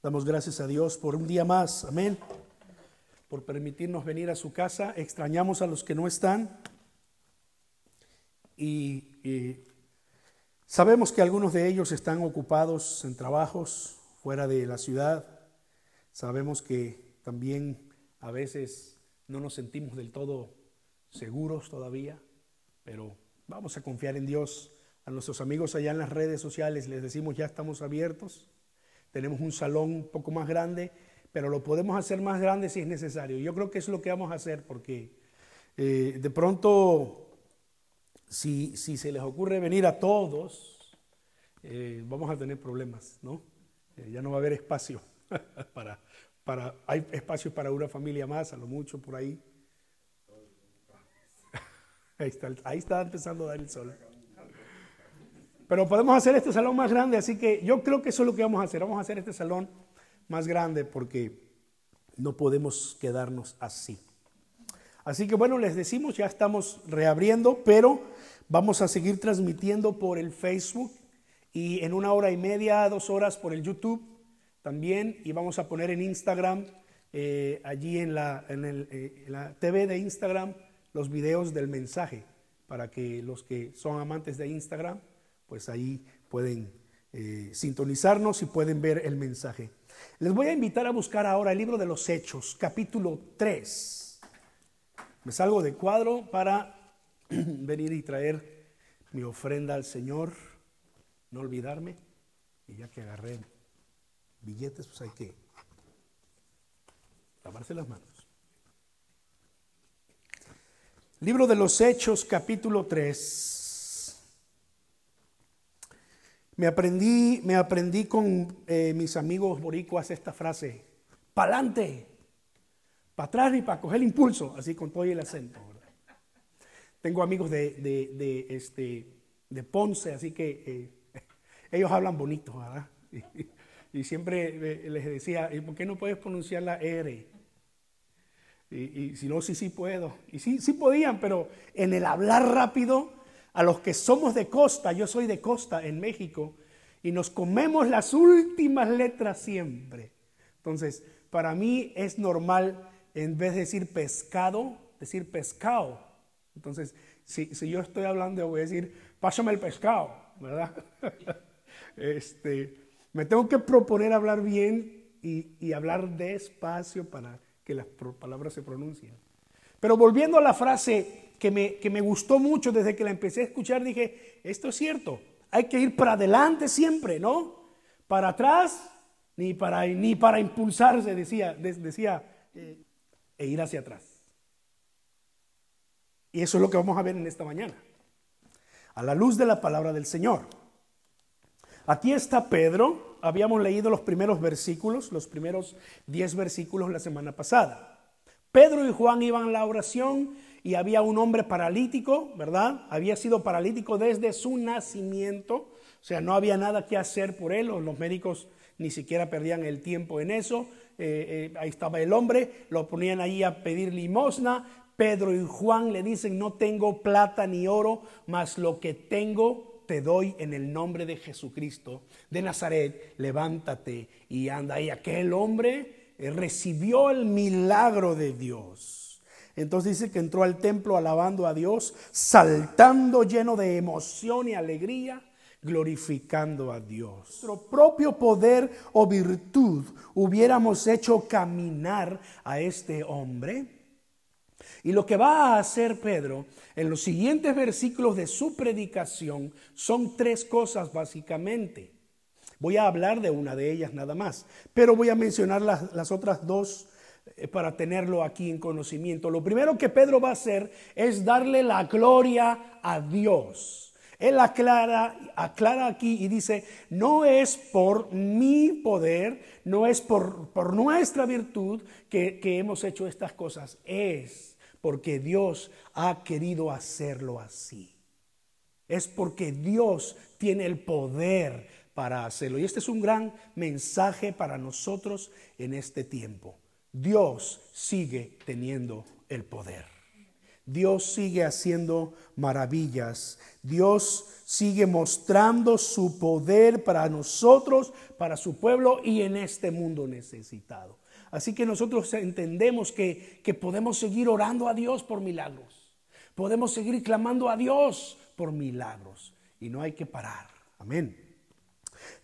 Damos gracias a Dios por un día más, amén, por permitirnos venir a su casa. Extrañamos a los que no están y, sabemos que algunos de ellos están ocupados en trabajos fuera de la ciudad. Sabemos que también a veces no nos sentimos del todo seguros todavía, pero vamos a confiar en Dios. A nuestros amigos allá en las redes sociales les decimos ya estamos abiertos tenemos un salón un poco más grande, pero lo podemos hacer más grande si es necesario. Yo creo que es lo que vamos a hacer porque eh, de pronto, si, si, se les ocurre venir a todos, eh, vamos a tener problemas, ¿no? Eh, ya no va a haber espacio para, para, hay espacio para una familia más, a lo mucho por ahí. Ahí está, ahí está empezando a dar el sol. Pero podemos hacer este salón más grande, así que yo creo que eso es lo que vamos a hacer. Vamos a hacer este salón más grande porque no podemos quedarnos así. Así que bueno, les decimos, ya estamos reabriendo, pero vamos a seguir transmitiendo por el Facebook y en una hora y media, dos horas por el YouTube también. Y vamos a poner en Instagram, eh, allí en la, eh, en la TV de Instagram, los videos del mensaje para que los que son amantes de Instagram pues ahí pueden eh, sintonizarnos y pueden ver el mensaje. Les voy a invitar a buscar ahora el libro de los Hechos, capítulo 3. Me salgo de cuadro para venir y traer mi ofrenda al Señor, no olvidarme, y ya que agarré billetes, pues hay que lavarse las manos. Libro de los Hechos, capítulo 3. Me aprendí, me aprendí con eh, mis amigos boricuas esta frase, pa'lante, para atrás y para coger el impulso, así con todo el acento. Tengo amigos de, este, de Ponce, así que eh, ellos hablan bonito, ¿verdad? Y, siempre eh, les decía, ¿y por qué no puedes pronunciar la R? Y, y, si no, sí, sí puedo. Y sí, sí podían, pero en el hablar rápido a los que somos de costa, yo soy de costa en México, y nos comemos las últimas letras siempre. Entonces, para mí es normal, en vez de decir pescado, decir pescado. Entonces, si, yo estoy hablando, voy a decir, pásame el pescado, ¿verdad? este, me tengo que proponer hablar bien y, y hablar despacio para que las palabras se pronuncien. Pero volviendo a la frase que me, que me gustó mucho desde que la empecé a escuchar, dije, esto es cierto, hay que ir para adelante siempre, ¿no? Para atrás, ni para, ni para impulsarse, decía, decía eh, e ir hacia atrás. Y eso es lo que vamos a ver en esta mañana, a la luz de la palabra del Señor. Aquí está Pedro, habíamos leído los primeros versículos, los primeros diez versículos la semana pasada. Pedro y Juan iban a la oración y había un hombre paralítico, ¿verdad? Había sido paralítico desde su nacimiento, o sea, no había nada que hacer por él, los médicos ni siquiera perdían el tiempo en eso. Eh, eh, ahí estaba el hombre, lo ponían ahí a pedir limosna. Pedro y Juan le dicen, no tengo plata ni oro, mas lo que tengo te doy en el nombre de Jesucristo de Nazaret, levántate y anda. Y aquel hombre recibió el milagro de Dios. Entonces dice que entró al templo alabando a Dios, saltando lleno de emoción y alegría, glorificando a Dios. Nuestro propio poder o virtud hubiéramos hecho caminar a este hombre. Y lo que va a hacer Pedro en los siguientes versículos de su predicación son tres cosas básicamente. Voy a hablar de una de ellas nada más, pero voy a mencionar las, otras dos eh, para tenerlo aquí en conocimiento. Lo primero que Pedro va a hacer es darle la gloria a Dios. Él aclara, aclara aquí y dice, no es por mi poder, no es por, por nuestra virtud que, que hemos hecho estas cosas, es porque Dios ha querido hacerlo así. Es porque Dios tiene el poder para hacerlo. Y este es un gran mensaje para nosotros en este tiempo. Dios sigue teniendo el poder. Dios sigue haciendo maravillas. Dios sigue mostrando su poder para nosotros, para su pueblo y en este mundo necesitado. Así que nosotros entendemos que, que podemos seguir orando a Dios por milagros. Podemos seguir clamando a Dios por milagros. Y no hay que parar. Amén.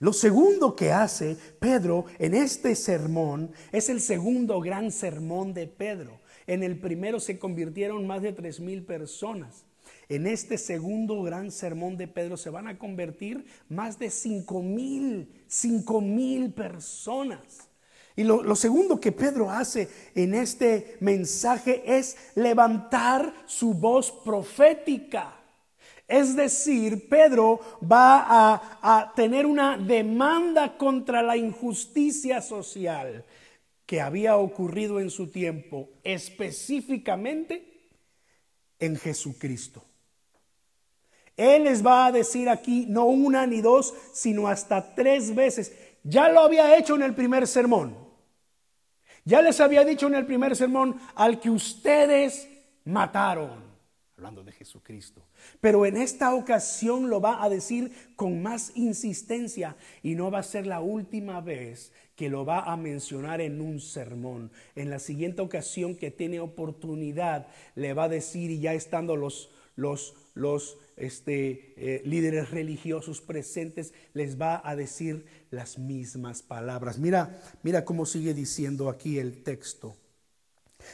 Lo segundo que hace Pedro en este sermón es el segundo gran sermón de Pedro. En el primero se convirtieron más de tres mil personas. En este segundo gran sermón de Pedro se van a convertir más de cinco mil, cinco mil personas. Y lo, lo, segundo que Pedro hace en este mensaje es levantar su voz profética. Es decir, Pedro va a, tener una demanda contra la injusticia social que había ocurrido en su tiempo, específicamente en Jesucristo. Él les va a decir aquí no una ni dos, sino hasta tres veces. Ya lo había hecho en el primer sermón. Ya les había dicho en el primer sermón al que ustedes mataron, hablando de Jesucristo. Pero en esta ocasión lo va a decir con más insistencia y no va a ser la última vez que lo va a mencionar en un sermón. En la siguiente ocasión que tiene oportunidad, le va a decir, y ya estando los, los, los este, eh, líderes religiosos presentes, les va a decir las mismas palabras. Mira, mira cómo sigue diciendo aquí el texto.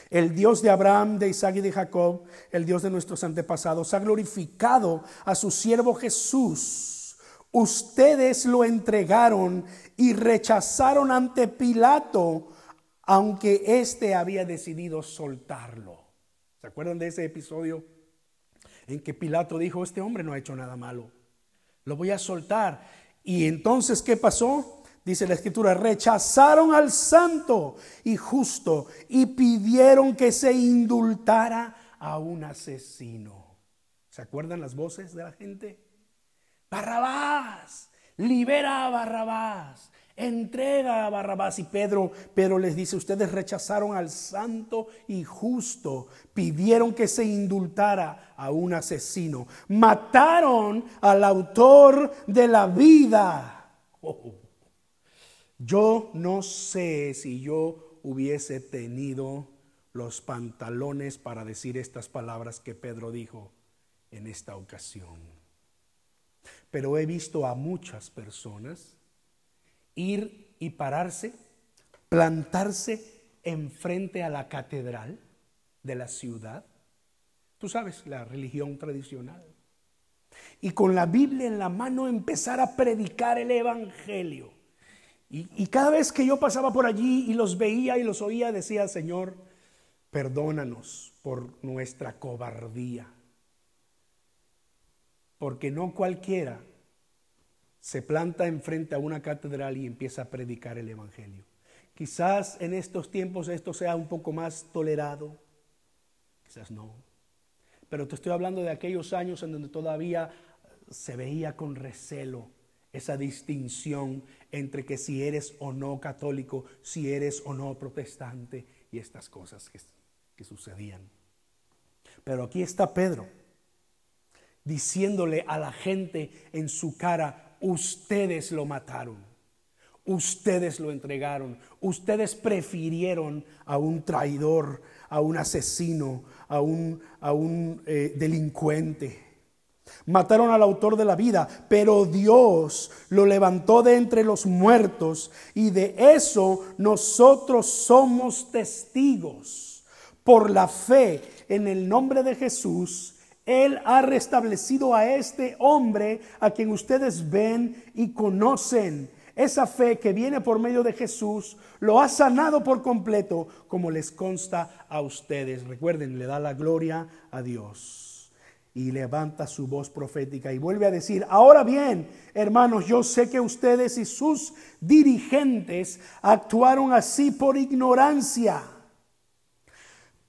El Dios de Abraham, de Isaac y de Jacob, el Dios de nuestros antepasados, ha glorificado a su siervo Jesús. Ustedes lo entregaron y rechazaron ante Pilato, aunque éste había decidido soltarlo. ¿Se acuerdan de ese episodio en que Pilato dijo, este hombre no ha hecho nada malo, lo voy a soltar? Y entonces, ¿qué pasó? Dice la escritura, rechazaron al santo y justo y pidieron que se indultara a un asesino. ¿Se acuerdan las voces de la gente? Barrabás, libera a Barrabás, entrega a Barrabás. Y Pedro, Pedro les dice, ustedes rechazaron al santo y justo, pidieron que se indultara a un asesino, mataron al autor de la vida. Oh. Yo no sé si yo hubiese tenido los pantalones para decir estas palabras que Pedro dijo en esta ocasión. Pero he visto a muchas personas ir y pararse, plantarse enfrente a la catedral de la ciudad. Tú sabes, la religión tradicional. Y con la Biblia en la mano empezar a predicar el Evangelio y, cada vez que yo pasaba por allí y los veía y los oía, decía, Señor, perdónanos por nuestra cobardía. Porque no cualquiera se planta enfrente a una catedral y empieza a predicar el Evangelio. Quizás en estos tiempos esto sea un poco más tolerado, quizás no. Pero te estoy hablando de aquellos años en donde todavía se veía con recelo esa distinción entre que si eres o no católico, si eres o no protestante y estas cosas que, que sucedían. Pero aquí está Pedro diciéndole a la gente en su cara, ustedes lo mataron, ustedes lo entregaron, ustedes prefirieron a un traidor, a un asesino, a un, a un eh, delincuente. Mataron al autor de la vida, pero Dios lo levantó de entre los muertos y de eso nosotros somos testigos. Por la fe en el nombre de Jesús, Él ha restablecido a este hombre a quien ustedes ven y conocen. Esa fe que viene por medio de Jesús lo ha sanado por completo, como les consta a ustedes. Recuerden, le da la gloria a Dios y levanta su voz profética y vuelve a decir, ahora bien, hermanos, yo sé que ustedes y sus dirigentes actuaron así por ignorancia.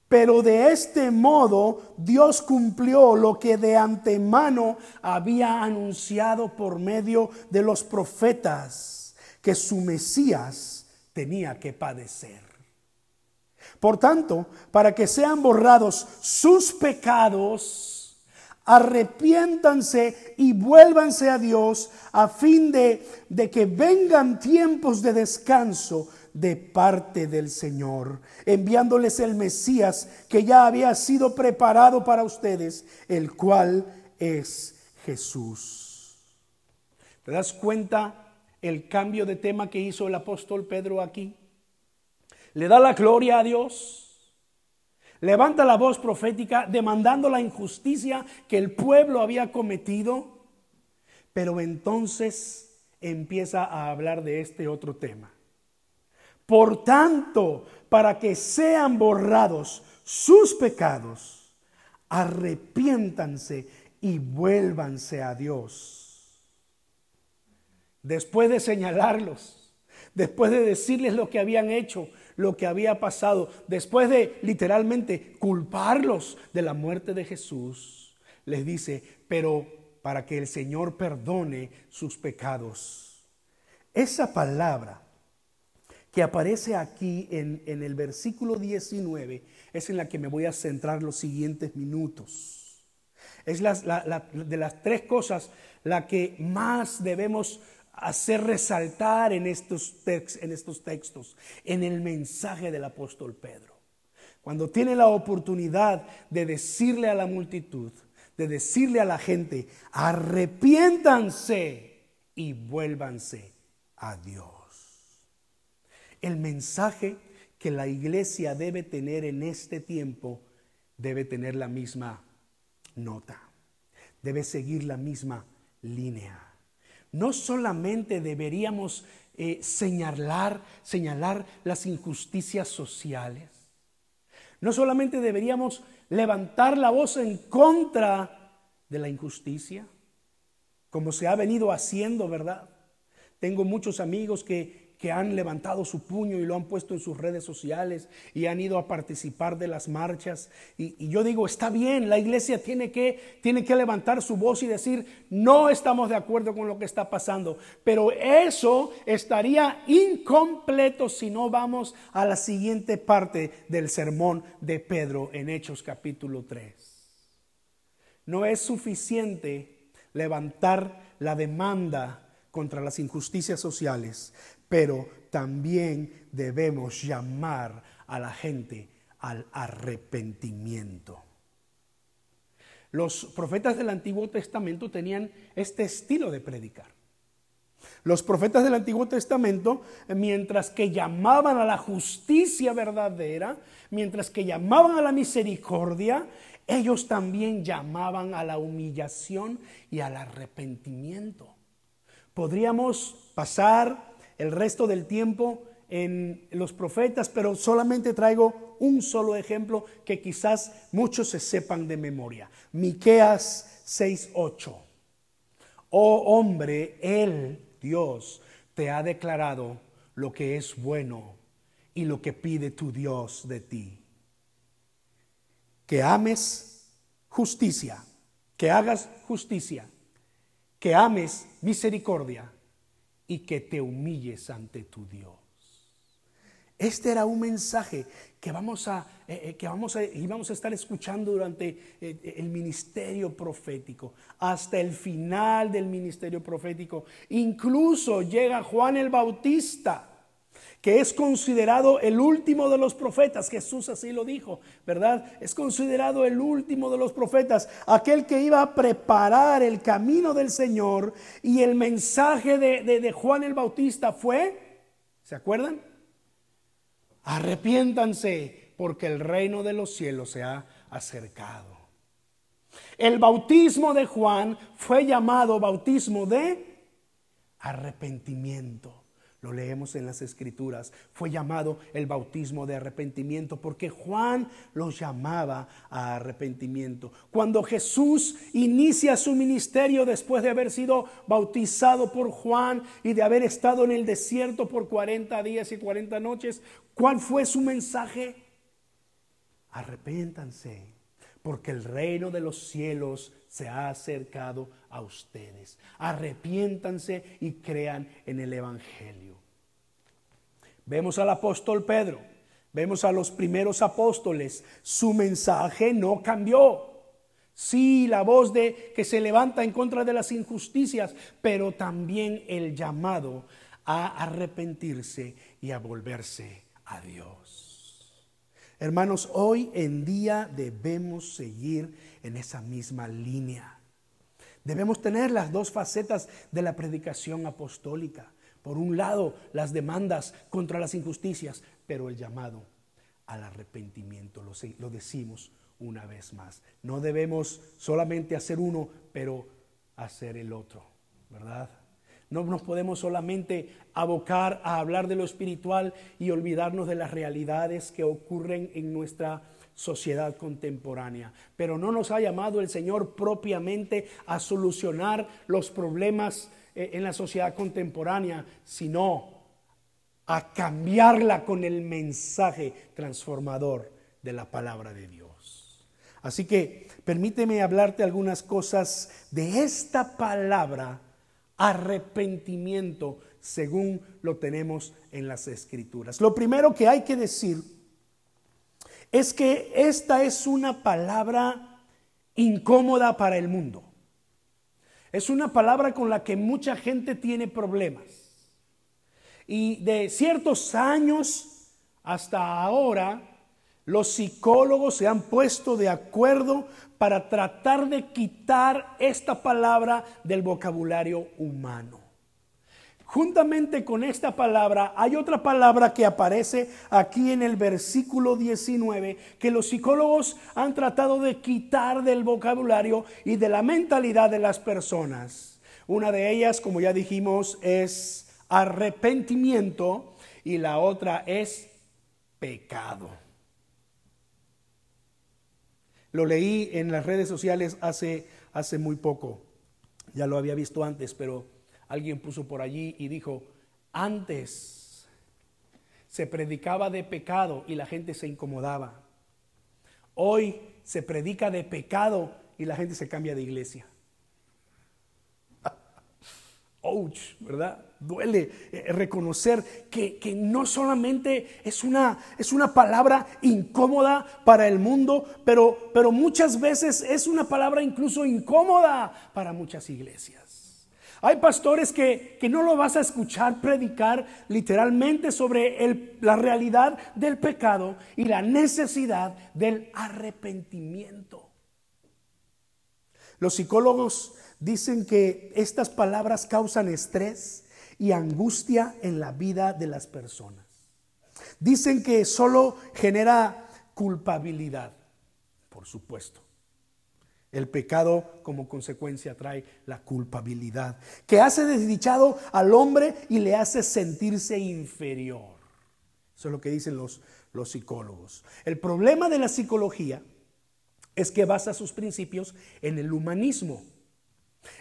Pero de este modo Dios cumplió lo que de antemano había anunciado por medio de los profetas, que su Mesías tenía que padecer. Por tanto, para que sean borrados sus pecados, arrepiéntanse y vuélvanse a Dios a fin de, de que vengan tiempos de descanso de parte del Señor, enviándoles el Mesías que ya había sido preparado para ustedes, el cual es Jesús. ¿Te das cuenta el cambio de tema que hizo el apóstol Pedro aquí? Le da la gloria a Dios. Levanta la voz profética demandando la injusticia que el pueblo había cometido. Pero entonces empieza a hablar de este otro tema. Por tanto, para que sean borrados sus pecados, arrepiéntanse y vuélvanse a Dios. Después de señalarlos, después de decirles lo que habían hecho, lo que había pasado, después de literalmente culparlos de la muerte de Jesús, les dice, pero para que el Señor perdone sus pecados. Esa palabra que aparece aquí en, el versículo 19 es en la que me voy a centrar los siguientes minutos. Es de las tres cosas la que más debemos hacer resaltar en estos, en estos textos, en el mensaje del apóstol Pedro. Cuando tiene la oportunidad de decirle a la multitud, de decirle a la gente, arrepiéntanse y vuélvanse a Dios. El mensaje que la iglesia debe tener en este tiempo debe tener la misma nota, debe seguir la misma línea no solamente deberíamos eh, señalar, señalar las injusticias sociales, no solamente deberíamos levantar la voz en contra de la injusticia, como se ha venido haciendo, ¿verdad? Tengo muchos amigos que que han levantado su puño y lo han puesto en sus redes sociales y han ido a participar de las marchas. Y, yo digo, está bien, la iglesia tiene que, tiene que levantar su voz y decir, no estamos de acuerdo con lo que está pasando. Pero eso estaría incompleto si no vamos a la siguiente parte del sermón de Pedro en Hechos capítulo 3. No es suficiente levantar la demanda contra las injusticias sociales, pero también debemos llamar a la gente al arrepentimiento. Los profetas del Antiguo Testamento tenían este estilo de predicar. Los profetas del Antiguo Testamento, mientras que llamaban a la justicia verdadera, mientras que llamaban a la misericordia, ellos también llamaban a la humillación y al arrepentimiento. Podríamos pasar el resto del tiempo en los profetas, pero solamente traigo un solo ejemplo que quizás muchos se sepan de memoria. Miqueas 6:8. Oh hombre, él, Dios, te ha declarado lo que es bueno y lo que pide tu Dios de ti. Que ames justicia, que hagas justicia, que ames misericordia y que te humilles ante tu Dios. Este era un mensaje que vamos a, eh, eh, que vamos a, íbamos a estar escuchando durante eh, el ministerio profético, hasta el final del ministerio profético. Incluso llega Juan el Bautista que es considerado el último de los profetas. Jesús así lo dijo, ¿verdad? Es considerado el último de los profetas, aquel que iba a preparar el camino del Señor. Y el mensaje de, de Juan el Bautista fue, ¿se acuerdan? Arrepiéntanse porque el reino de los cielos se ha acercado. El bautismo de Juan fue llamado bautismo de arrepentimiento lo leemos en las escrituras, fue llamado el bautismo de arrepentimiento porque Juan lo llamaba a arrepentimiento. Cuando Jesús inicia su ministerio después de haber sido bautizado por Juan y de haber estado en el desierto por 40 días y 40 noches, ¿cuál fue su mensaje? Arrepiéntanse, porque el reino de los cielos se ha acercado a ustedes. Arrepiéntanse y crean en el Evangelio. Vemos al apóstol Pedro Vemos a los primeros apóstoles, su mensaje no cambió. Sí, la voz de que se levanta en contra de las injusticias, pero también el llamado a arrepentirse y a volverse a Dios. Hermanos, hoy en día debemos seguir en esa misma línea. Debemos tener las dos facetas de la predicación apostólica. Por un lado, las demandas contra las injusticias, pero el llamado al arrepentimiento, lo, decimos una vez más. No debemos solamente hacer uno, pero hacer el otro, ¿verdad? No nos podemos solamente abocar a hablar de lo espiritual y olvidarnos de las realidades que ocurren en nuestra sociedad contemporánea. Pero no nos ha llamado el Señor propiamente a solucionar los problemas eh, en la sociedad contemporánea, sino a cambiarla con el mensaje transformador de la palabra de Dios. Así que permíteme hablarte algunas cosas de esta palabra arrepentimiento según lo tenemos en las escrituras. Lo primero que hay que decir es que esta es una palabra incómoda para el mundo. Es una palabra con la que mucha gente tiene problemas. Y de ciertos años hasta ahora, los psicólogos se han puesto de acuerdo para tratar de quitar esta palabra del vocabulario humano. Juntamente con esta palabra hay otra palabra que aparece aquí en el versículo 19 que los psicólogos han tratado de quitar del vocabulario y de la mentalidad de las personas. Una de ellas, como ya dijimos, es arrepentimiento y la otra es pecado. Lo leí en las redes sociales hace, hace muy poco. Ya lo había visto antes, pero alguien puso por allí y dijo, antes se predicaba de pecado y la gente se incomodaba. Hoy se predica de pecado y la gente se cambia de iglesia. Ouch, ¿verdad? Duele eh, reconocer que, no solamente es una, es una palabra incómoda para el mundo, pero, pero muchas veces es una palabra incluso incómoda para muchas iglesias. Hay pastores que, no lo vas a escuchar predicar literalmente sobre la realidad del pecado y la necesidad del arrepentimiento. Los psicólogos dicen que estas palabras causan estrés y angustia en la vida de las personas. Dicen que solo genera culpabilidad, por supuesto. El pecado como consecuencia trae la culpabilidad, que hace desdichado al hombre y le hace sentirse inferior. Eso es lo que dicen los, los psicólogos. El problema de la psicología es que basa sus principios en el humanismo.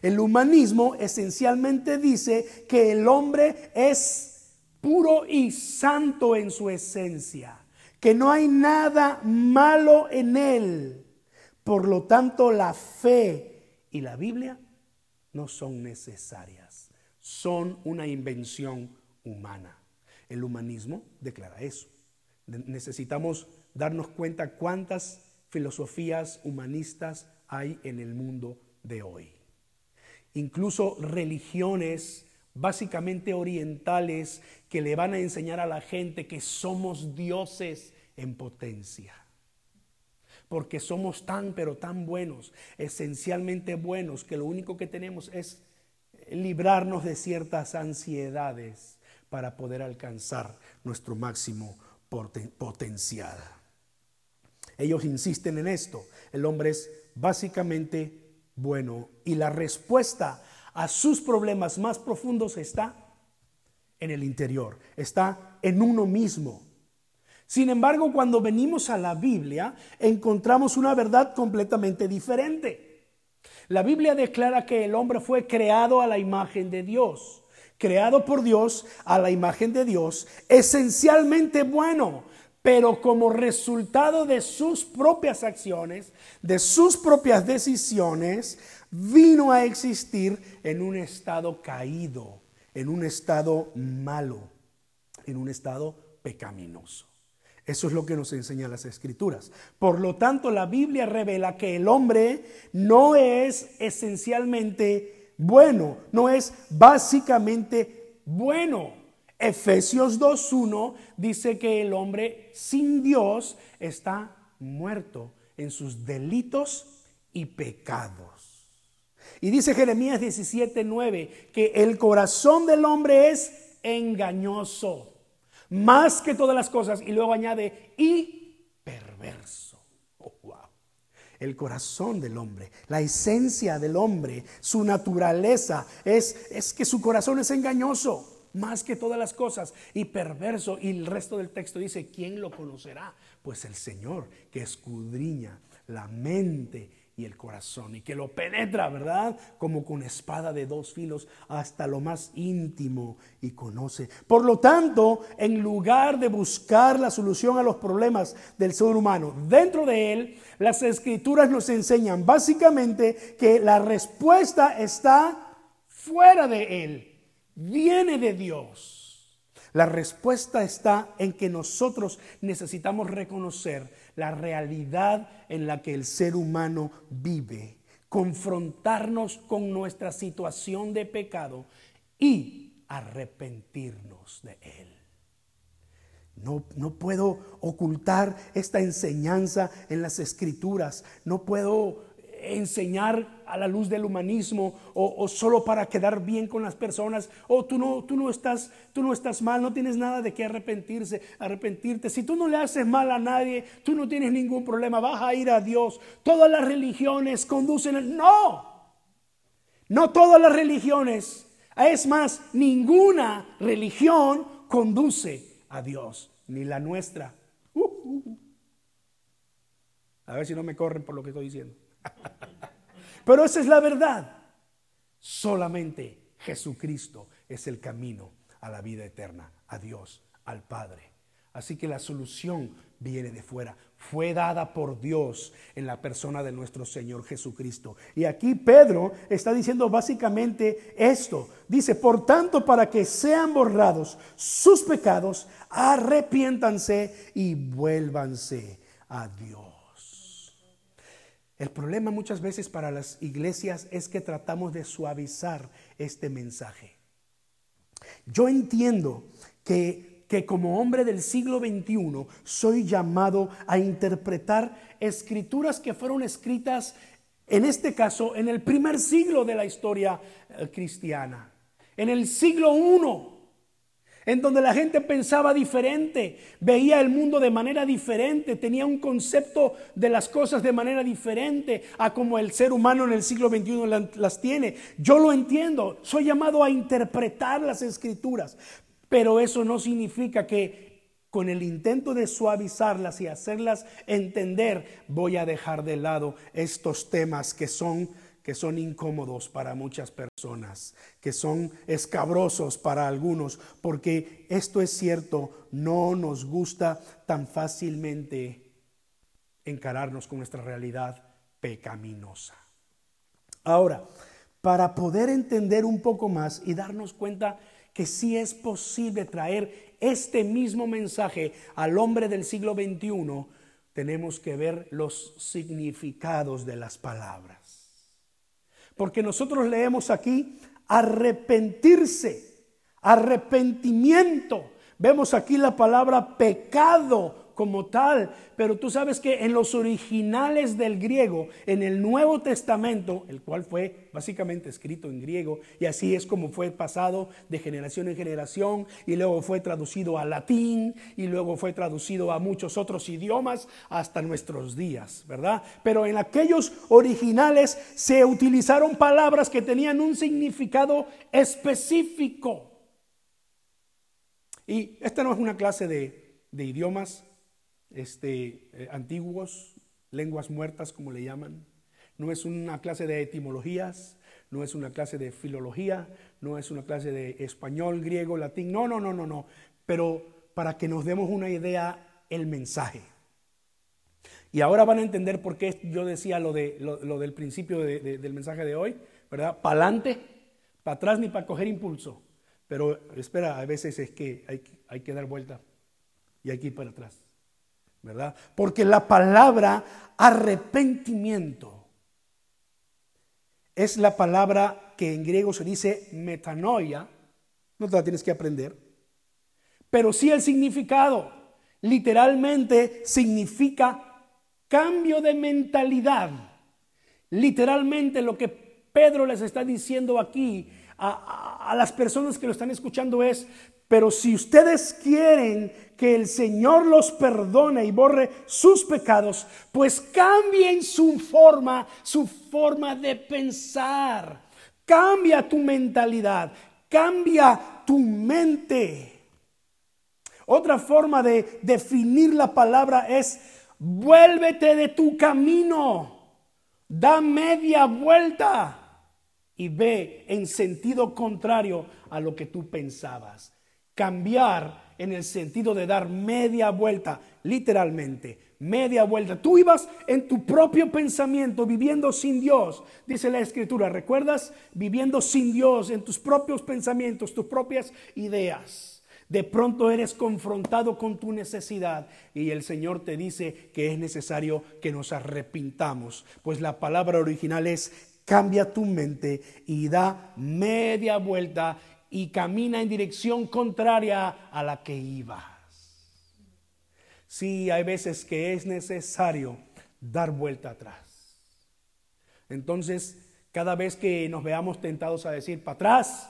El humanismo esencialmente dice que el hombre es puro y santo en su esencia, que no hay nada malo en él por lo tanto, la fe y la Biblia no son necesarias, son una invención humana. El humanismo declara eso. Necesitamos darnos cuenta cuántas filosofías humanistas hay en el mundo de hoy. Incluso religiones básicamente orientales que le van a enseñar a la gente que somos dioses en potencia porque somos tan, pero tan buenos, esencialmente buenos, que lo único que tenemos es librarnos de ciertas ansiedades para poder alcanzar nuestro máximo potencial. Ellos insisten en esto. El hombre es básicamente bueno y la respuesta a sus problemas más profundos está en el interior, está en uno mismo. Sin embargo, cuando venimos a la Biblia, encontramos una verdad completamente diferente. La Biblia declara que el hombre fue creado a la imagen de Dios, creado por Dios a la imagen de Dios, esencialmente bueno, pero como resultado de sus propias acciones, de sus propias decisiones, vino a existir en un estado caído, en un estado malo, en un estado pecaminoso. Eso es lo que nos enseñan las escrituras. Por lo tanto, la Biblia revela que el hombre no es esencialmente bueno, no es básicamente bueno. Efesios 2.1 dice que el hombre sin Dios está muerto en sus delitos y pecados. Y dice Jeremías 17.9 que el corazón del hombre es engañoso, más que todas las cosas. Y luego añade, y perverso. Oh, wow. El corazón del hombre, la esencia del hombre, su naturaleza es, es que su corazón es engañoso más que todas las cosas y perverso. Y el resto del texto dice, ¿quién lo conocerá? Pues el Señor que escudriña la mente y el corazón y que lo penetra, ¿verdad? Como con espada de dos filos hasta lo más íntimo y conoce. Por lo tanto, en lugar de buscar la solución a los problemas del ser humano dentro de él, las escrituras nos enseñan básicamente que la respuesta está fuera de él viene de Dios. La respuesta está en que nosotros necesitamos reconocer la realidad en la que el ser humano vive, confrontarnos con nuestra situación de pecado y arrepentirnos de él. No, no, puedo ocultar esta enseñanza en las escrituras. No puedo enseñar a la luz del humanismo o, solo para quedar bien con las personas o tú no, tú no estás tú no estás mal no tienes nada de qué arrepentirse arrepentirte si tú no le haces mal a nadie tú no tienes ningún problema vas a ir a Dios. Todas las religiones conducen no no todas las religiones. Es más ninguna religión conduce a Dios ni la nuestra. Uh, uh, uh. a ver si no me corren por lo que estoy diciendo Pero esa es la verdad. Solamente Jesucristo es el camino a la vida eterna, a Dios, al Padre. Así que la solución viene de fuera. Fue dada por Dios en la persona de nuestro Señor Jesucristo. Y aquí Pedro está diciendo básicamente esto. Dice, por tanto, para que sean borrados sus pecados, arrepiéntanse y vuélvanse a Dios. El problema muchas veces para las iglesias es que tratamos de suavizar este mensaje. Yo entiendo que, que como hombre del siglo XXI soy llamado a interpretar escrituras que fueron escritas, en este caso, en el primer siglo de la historia eh, cristiana, en el siglo I en donde la gente pensaba diferente, veía el mundo de manera diferente, tenía un concepto de las cosas de manera diferente a como el ser humano en el siglo XXI las tiene. Yo lo entiendo, soy llamado a interpretar las escrituras, pero eso no significa que con el intento de suavizarlas y hacerlas entender, voy a dejar de lado estos temas que son que son incómodos para muchas personas, que son escabrosos para algunos, porque esto es cierto, no nos gusta tan fácilmente encararnos con nuestra realidad pecaminosa. Ahora, para poder entender un poco más y darnos cuenta que sí es posible traer este mismo mensaje al hombre del siglo XXI, tenemos que ver los significados de las palabras. Porque nosotros leemos aquí arrepentirse, arrepentimiento. Vemos aquí la palabra pecado como tal, pero tú sabes que en los originales del griego, en el Nuevo Testamento, el cual fue básicamente escrito en griego, y así es como fue pasado de generación en generación, y luego fue traducido a latín, y luego fue traducido a muchos otros idiomas hasta nuestros días, ¿verdad? Pero en aquellos originales se utilizaron palabras que tenían un significado específico. Y esta no es una clase de, idiomas, este, eh, antiguos, lenguas muertas como le llaman. No es una clase de etimologías, no es una clase de filología, no es una clase de español, griego, latín, no, no, no, no, no. Pero para que nos demos una idea, el mensaje. Y ahora van a entender por qué yo decía lo, de, lo, del principio del mensaje de hoy, ¿verdad? Para adelante, para atrás ni para coger impulso. Pero espera, a veces es que hay, hay que dar vuelta y hay que ir para atrás. Porque la palabra arrepentimiento es la palabra que en griego se dice metanoia, no te la tienes que aprender, pero sí el significado. Literalmente significa cambio de mentalidad. Literalmente lo que Pedro les está diciendo aquí a, las personas que lo están escuchando es, pero si ustedes quieren que el Señor los perdone y borre sus pecados, pues cambien su forma, su forma de pensar. Cambia tu mentalidad, cambia tu mente. Otra forma de definir la palabra es vuélvete de tu camino, da media vuelta y ve en sentido contrario a lo que tú pensabas. Cambiar en el sentido de dar media vuelta, literalmente, media vuelta. Tú ibas en tu propio pensamiento, viviendo sin Dios, dice la escritura. ¿Recuerdas? Viviendo sin Dios, en tus propios pensamientos, tus propias ideas. De pronto eres confrontado con tu necesidad y el Señor te dice que es necesario que nos arrepintamos, pues la palabra original es cambia tu mente y da media vuelta y camina en dirección contraria a la que ibas. Sí, hay veces que es necesario dar vuelta atrás. Entonces, cada vez que nos veamos tentados a decir para atrás,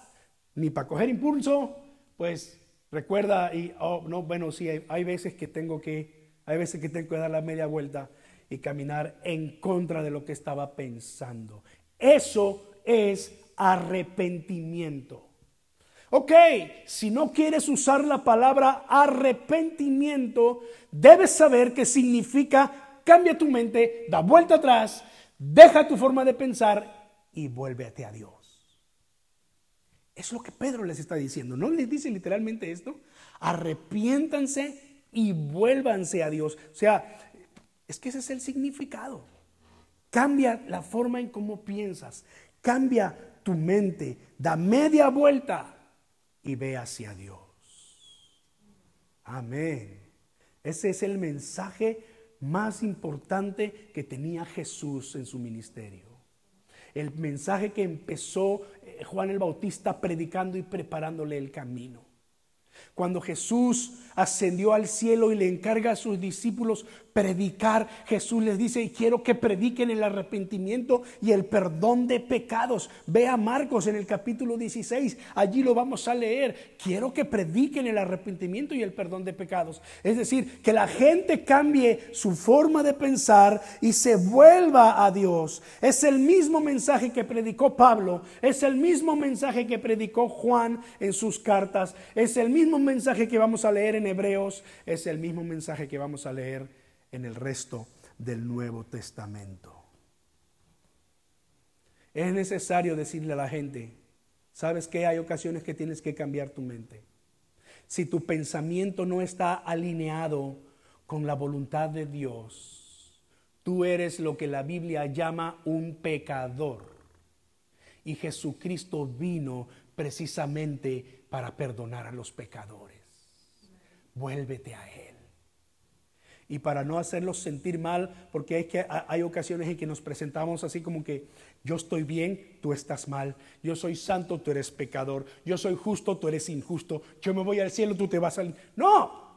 ni para coger impulso, pues recuerda y oh, no, bueno, sí, hay, hay veces que tengo que hay veces que tengo que dar la media vuelta y caminar en contra de lo que estaba pensando. Eso es arrepentimiento. Ok, si no quieres usar la palabra arrepentimiento, debes saber que significa cambia tu mente, da vuelta atrás, deja tu forma de pensar y vuélvete a Dios. Es lo que Pedro les está diciendo. ¿No les dice literalmente esto? Arrepiéntanse y vuélvanse a Dios. O sea, es que ese es el significado. Cambia la forma en cómo piensas. Cambia tu mente. Da media vuelta y ve hacia Dios. Amén. Ese es el mensaje más importante que tenía Jesús en su ministerio. El mensaje que empezó eh, Juan el Bautista predicando y preparándole el camino. Cuando Jesús ascendió al cielo y le encarga a sus discípulos predicar, Jesús les dice, quiero que prediquen el arrepentimiento y el perdón de pecados. Ve a Marcos en el capítulo 16, allí lo vamos a leer. Quiero que prediquen el arrepentimiento y el perdón de pecados. Es decir, que la gente cambie su forma de pensar y se vuelva a Dios. Es el mismo mensaje que predicó Pablo, es el mismo mensaje que predicó Juan en sus cartas, es el mismo mensaje que vamos a leer en Hebreos, es el mismo mensaje que vamos a leer en el resto del Nuevo Testamento. Es necesario decirle a la gente, ¿sabes que Hay ocasiones que tienes que cambiar tu mente. Si tu pensamiento no está alineado con la voluntad de Dios, tú eres lo que la Biblia llama un pecador. Y Jesucristo vino precisamente para perdonar a los pecadores. Vuélvete a Él. Y para no hacerlos sentir mal, porque hay, que, hay ocasiones en que nos presentamos así como que yo estoy bien, tú estás mal, yo soy santo, tú eres pecador, yo soy justo, tú eres injusto, yo me voy al cielo, tú te vas al... No,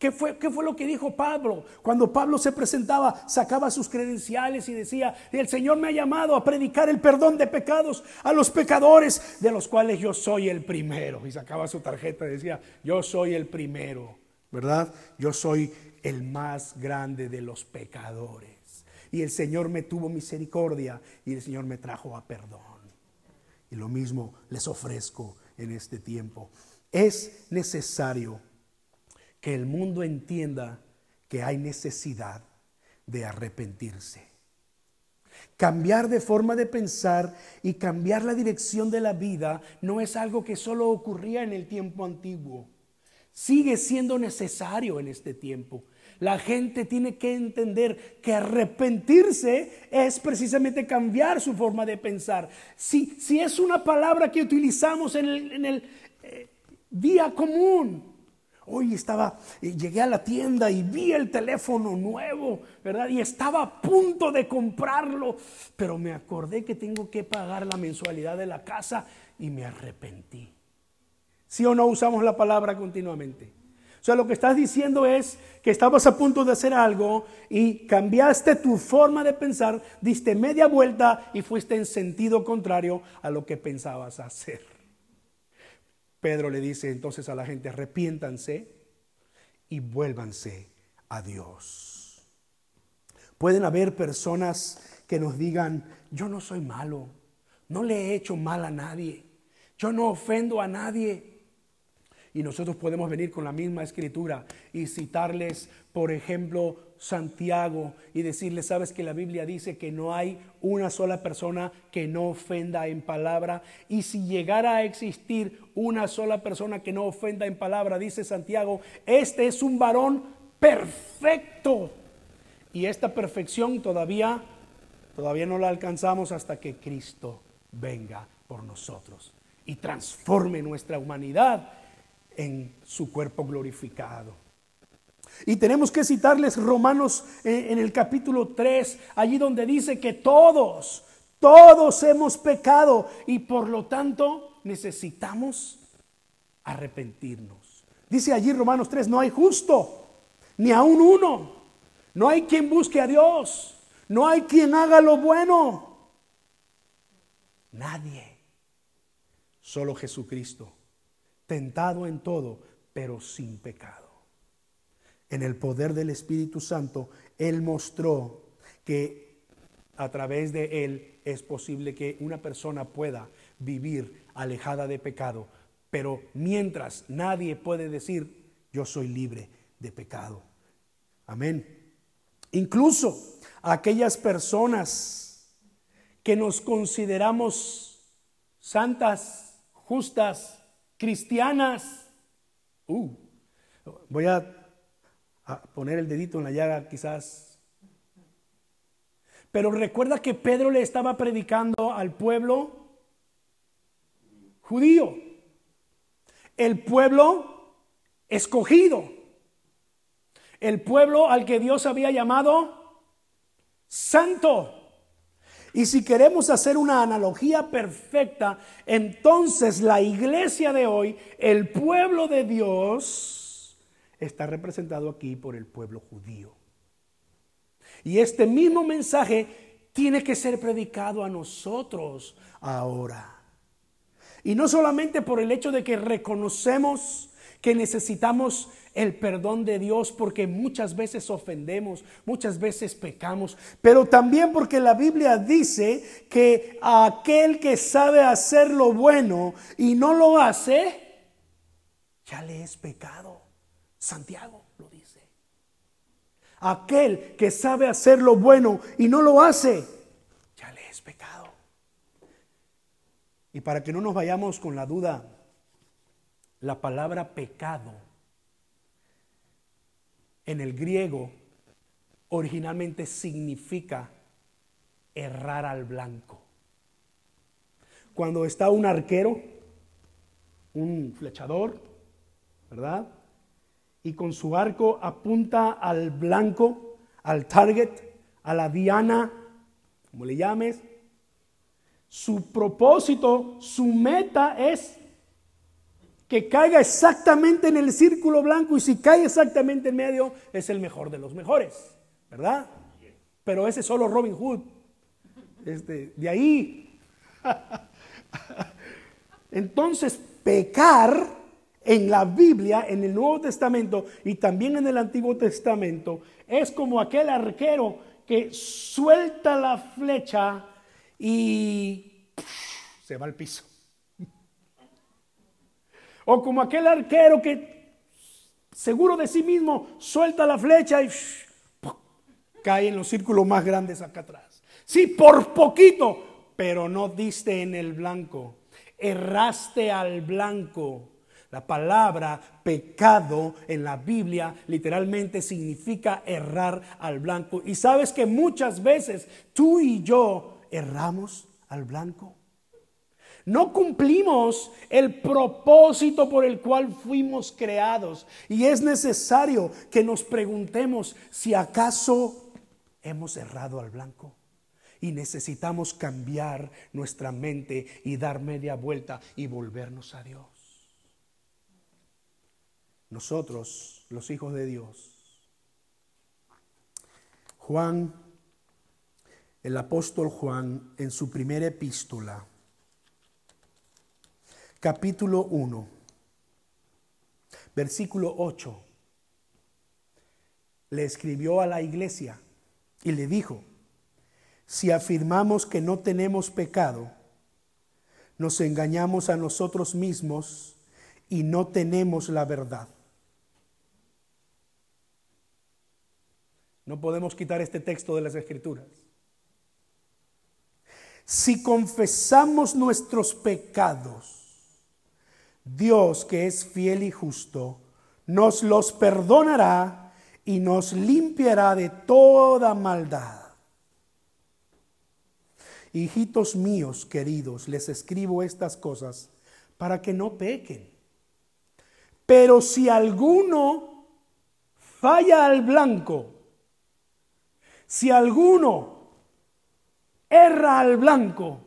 ¿Qué fue, ¿Qué fue, lo que dijo Pablo? Cuando Pablo se presentaba, sacaba sus credenciales y decía, el Señor me ha llamado a predicar el perdón de pecados a los pecadores, de los cuales yo soy el primero. Y sacaba su tarjeta y decía, yo soy el primero, ¿verdad? Yo soy el más grande de los pecadores. Y el Señor me tuvo misericordia y el Señor me trajo a perdón. Y lo mismo les ofrezco en este tiempo. Es necesario que el mundo entienda que hay necesidad de arrepentirse. Cambiar de forma de pensar y cambiar la dirección de la vida no es algo que solo ocurría en el tiempo antiguo sigue siendo necesario en este tiempo. La gente tiene que entender que arrepentirse es precisamente cambiar su forma de pensar. Si, es una palabra que utilizamos en el, en el eh, día común, hoy estaba, llegué a la tienda y vi el teléfono nuevo, ¿verdad? Y estaba a punto de comprarlo, pero me acordé que tengo que pagar la mensualidad de la casa y me arrepentí. ¿Sí o no usamos la palabra continuamente? O sea, lo que estás diciendo es que estabas a punto de hacer algo y cambiaste tu forma de pensar, diste media vuelta y fuiste en sentido contrario a lo que pensabas hacer. Pedro le dice entonces a la gente, arrepiéntanse y vuélvanse a Dios. Pueden haber personas que nos digan, yo no soy malo, no le he hecho mal a nadie, yo no ofendo a nadie. Y nosotros podemos venir con la misma escritura y citarles, por ejemplo, Santiago y decirles, sabes que la Biblia dice que no hay una sola persona que no ofenda en palabra. Y si llegara a existir una sola persona que no ofenda en palabra, dice Santiago, este es un varón perfecto. Y esta perfección todavía, todavía no la alcanzamos hasta que Cristo venga por nosotros y transforme nuestra humanidad en su cuerpo glorificado. Y tenemos que citarles Romanos eh, en el capítulo 3, allí donde dice que todos, todos hemos pecado y por lo tanto necesitamos arrepentirnos. Dice allí Romanos 3, no hay justo, ni aún uno. No hay quien busque a Dios, no hay quien haga lo bueno. Nadie, solo Jesucristo tentado en todo, pero sin pecado. En el poder del Espíritu Santo, Él mostró que a través de Él es posible que una persona pueda vivir alejada de pecado, pero mientras nadie puede decir, yo soy libre de pecado. Amén. Incluso aquellas personas que nos consideramos santas, justas, cristianas. Uh, voy a, poner el dedito en la llaga quizás. Pero recuerda que Pedro le estaba predicando al pueblo judío, el pueblo escogido, el pueblo al que Dios había llamado santo. Y si queremos hacer una analogía perfecta, entonces la iglesia de hoy, el pueblo de Dios, está representado aquí por el pueblo judío. Y este mismo mensaje tiene que ser predicado a nosotros ahora. Y no solamente por el hecho de que reconocemos que necesitamos el perdón de Dios porque muchas veces ofendemos, muchas veces pecamos, pero también porque la Biblia dice que aquel que sabe hacer lo bueno y no lo hace, ya le es pecado. Santiago lo dice. Aquel que sabe hacer lo bueno y no lo hace, ya le es pecado. Y para que no nos vayamos con la duda, la palabra pecado en el griego originalmente significa errar al blanco. Cuando está un arquero, un flechador, ¿verdad? Y con su arco apunta al blanco, al target, a la diana, como le llames, su propósito, su meta es que caiga exactamente en el círculo blanco y si cae exactamente en medio es el mejor de los mejores, ¿verdad? Pero ese es solo Robin Hood. Este, de ahí. Entonces, pecar en la Biblia, en el Nuevo Testamento y también en el Antiguo Testamento, es como aquel arquero que suelta la flecha y se va al piso. O como aquel arquero que, seguro de sí mismo, suelta la flecha y cae en los círculos más grandes acá atrás. Sí, por poquito, pero no diste en el blanco. Erraste al blanco. La palabra pecado en la Biblia literalmente significa errar al blanco. Y sabes que muchas veces tú y yo erramos al blanco. No cumplimos el propósito por el cual fuimos creados. Y es necesario que nos preguntemos si acaso hemos errado al blanco. Y necesitamos cambiar nuestra mente y dar media vuelta y volvernos a Dios. Nosotros, los hijos de Dios. Juan, el apóstol Juan, en su primera epístola, capítulo 1, versículo 8, le escribió a la iglesia y le dijo, si afirmamos que no tenemos pecado, nos engañamos a nosotros mismos y no tenemos la verdad. No podemos quitar este texto de las escrituras. Si confesamos nuestros pecados, Dios que es fiel y justo, nos los perdonará y nos limpiará de toda maldad. Hijitos míos queridos, les escribo estas cosas para que no pequen. Pero si alguno falla al blanco, si alguno erra al blanco,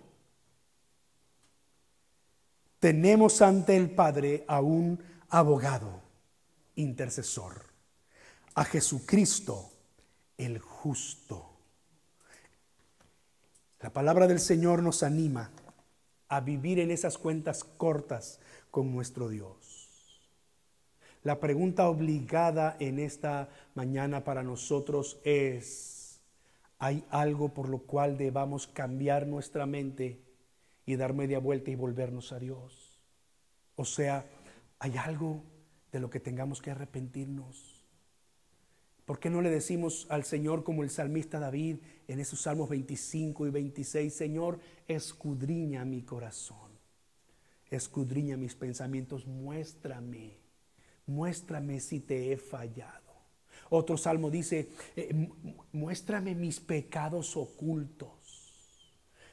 tenemos ante el Padre a un abogado, intercesor, a Jesucristo el justo. La palabra del Señor nos anima a vivir en esas cuentas cortas con nuestro Dios. La pregunta obligada en esta mañana para nosotros es, ¿hay algo por lo cual debamos cambiar nuestra mente y dar media vuelta y volvernos a Dios. O sea, hay algo de lo que tengamos que arrepentirnos. ¿Por qué no le decimos al Señor como el salmista David en esos salmos 25 y 26, Señor, escudriña mi corazón, escudriña mis pensamientos, muéstrame, muéstrame si te he fallado. Otro salmo dice, eh, muéstrame mis pecados ocultos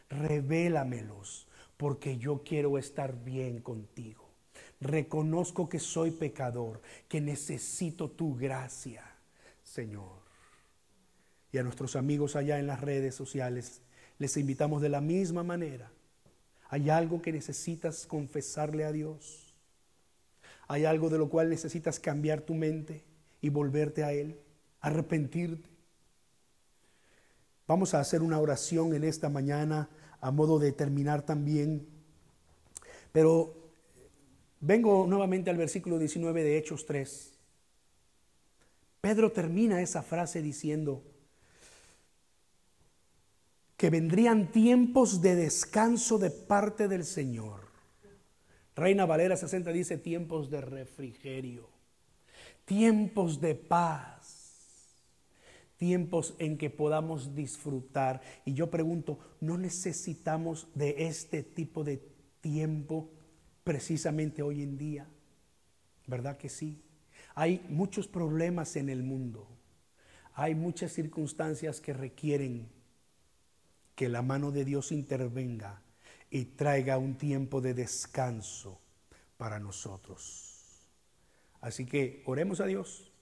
revélamelos, porque yo quiero estar bien contigo. Reconozco que soy pecador, que necesito tu gracia, Señor. Y a nuestros amigos allá en las redes sociales les invitamos de la misma manera. ¿Hay algo que necesitas confesarle a Dios? ¿Hay algo de lo cual necesitas cambiar tu mente y volverte a Él? Arrepentirte. Vamos a hacer una oración en esta mañana a modo de terminar también. Pero vengo nuevamente al versículo 19 de Hechos 3. Pedro termina esa frase diciendo que vendrían tiempos de descanso de parte del Señor. Reina Valera 60 dice tiempos de refrigerio, tiempos de paz tiempos en que podamos disfrutar. Y yo pregunto, ¿no necesitamos de este tipo de tiempo precisamente hoy en día? ¿Verdad que sí? Hay muchos problemas en el mundo. Hay muchas circunstancias que requieren que la mano de Dios intervenga y traiga un tiempo de descanso para nosotros. Así que oremos a Dios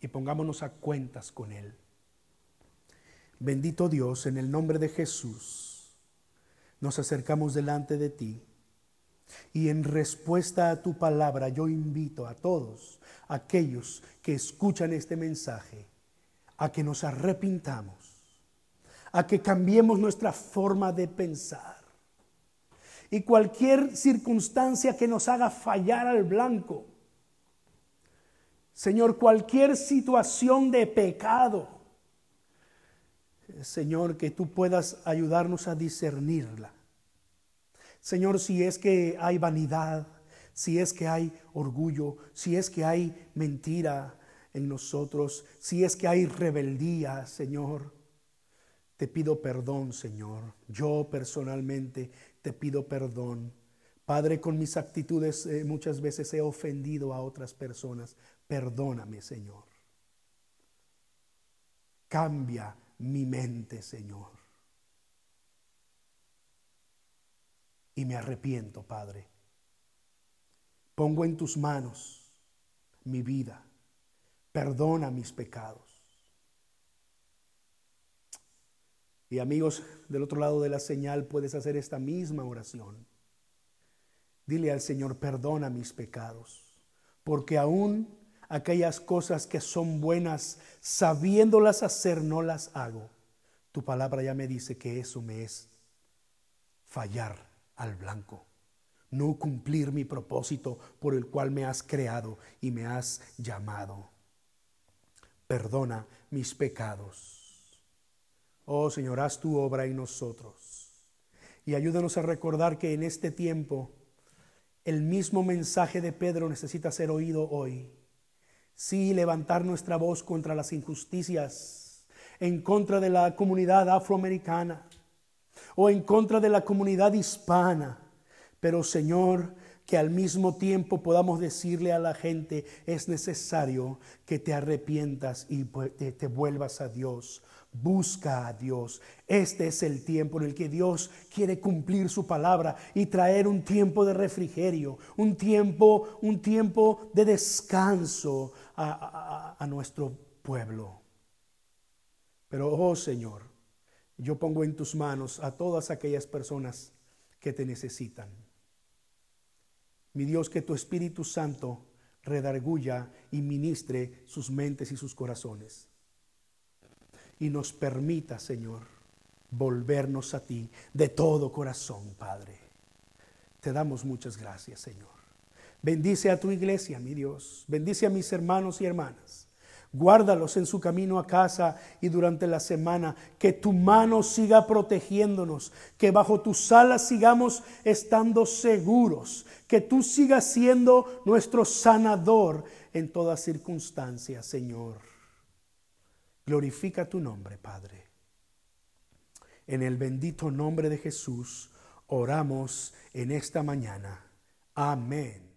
y pongámonos a cuentas con Él. Bendito Dios, en el nombre de Jesús, nos acercamos delante de ti y en respuesta a tu palabra yo invito a todos aquellos que escuchan este mensaje a que nos arrepintamos, a que cambiemos nuestra forma de pensar. Y cualquier circunstancia que nos haga fallar al blanco, Señor, cualquier situación de pecado, Señor, que tú puedas ayudarnos a discernirla. Señor, si es que hay vanidad, si es que hay orgullo, si es que hay mentira en nosotros, si es que hay rebeldía, Señor, te pido perdón, Señor. Yo personalmente te pido perdón. Padre, con mis actitudes eh, muchas veces he ofendido a otras personas. Perdóname, Señor. Cambia mi mente, Señor. y me arrepiento, Padre. Pongo en tus manos mi vida. Perdona mis pecados. Y amigos, del otro lado de la señal puedes hacer esta misma oración. Dile al Señor, perdona mis pecados, porque aún aquellas cosas que son buenas, sabiéndolas hacer, no las hago. Tu palabra ya me dice que eso me es fallar al blanco, no cumplir mi propósito por el cual me has creado y me has llamado. Perdona mis pecados. Oh Señor, haz tu obra en nosotros. Y ayúdanos a recordar que en este tiempo el mismo mensaje de Pedro necesita ser oído hoy. Sí, levantar nuestra voz contra las injusticias, en contra de la comunidad afroamericana o en contra de la comunidad hispana. Pero Señor, que al mismo tiempo podamos decirle a la gente, es necesario que te arrepientas y te vuelvas a Dios. Busca a Dios. Este es el tiempo en el que Dios quiere cumplir su palabra y traer un tiempo de refrigerio, un tiempo, un tiempo de descanso a, nuestro pueblo. Pero, oh Señor, yo pongo en tus manos a todas aquellas personas que te necesitan. Mi Dios, que tu Espíritu Santo redarguya y ministre sus mentes y sus corazones y nos permita, Señor, volvernos a ti de todo corazón, Padre. Te damos muchas gracias, Señor. Bendice a tu iglesia, mi Dios. Bendice a mis hermanos y hermanas. Guárdalos en su camino a casa y durante la semana. Que tu mano siga protegiéndonos. Que bajo tus alas sigamos estando seguros. Que tú sigas siendo nuestro sanador en toda circunstancia, Señor. Glorifica tu nombre, Padre. En el bendito nombre de Jesús oramos en esta mañana. Amén.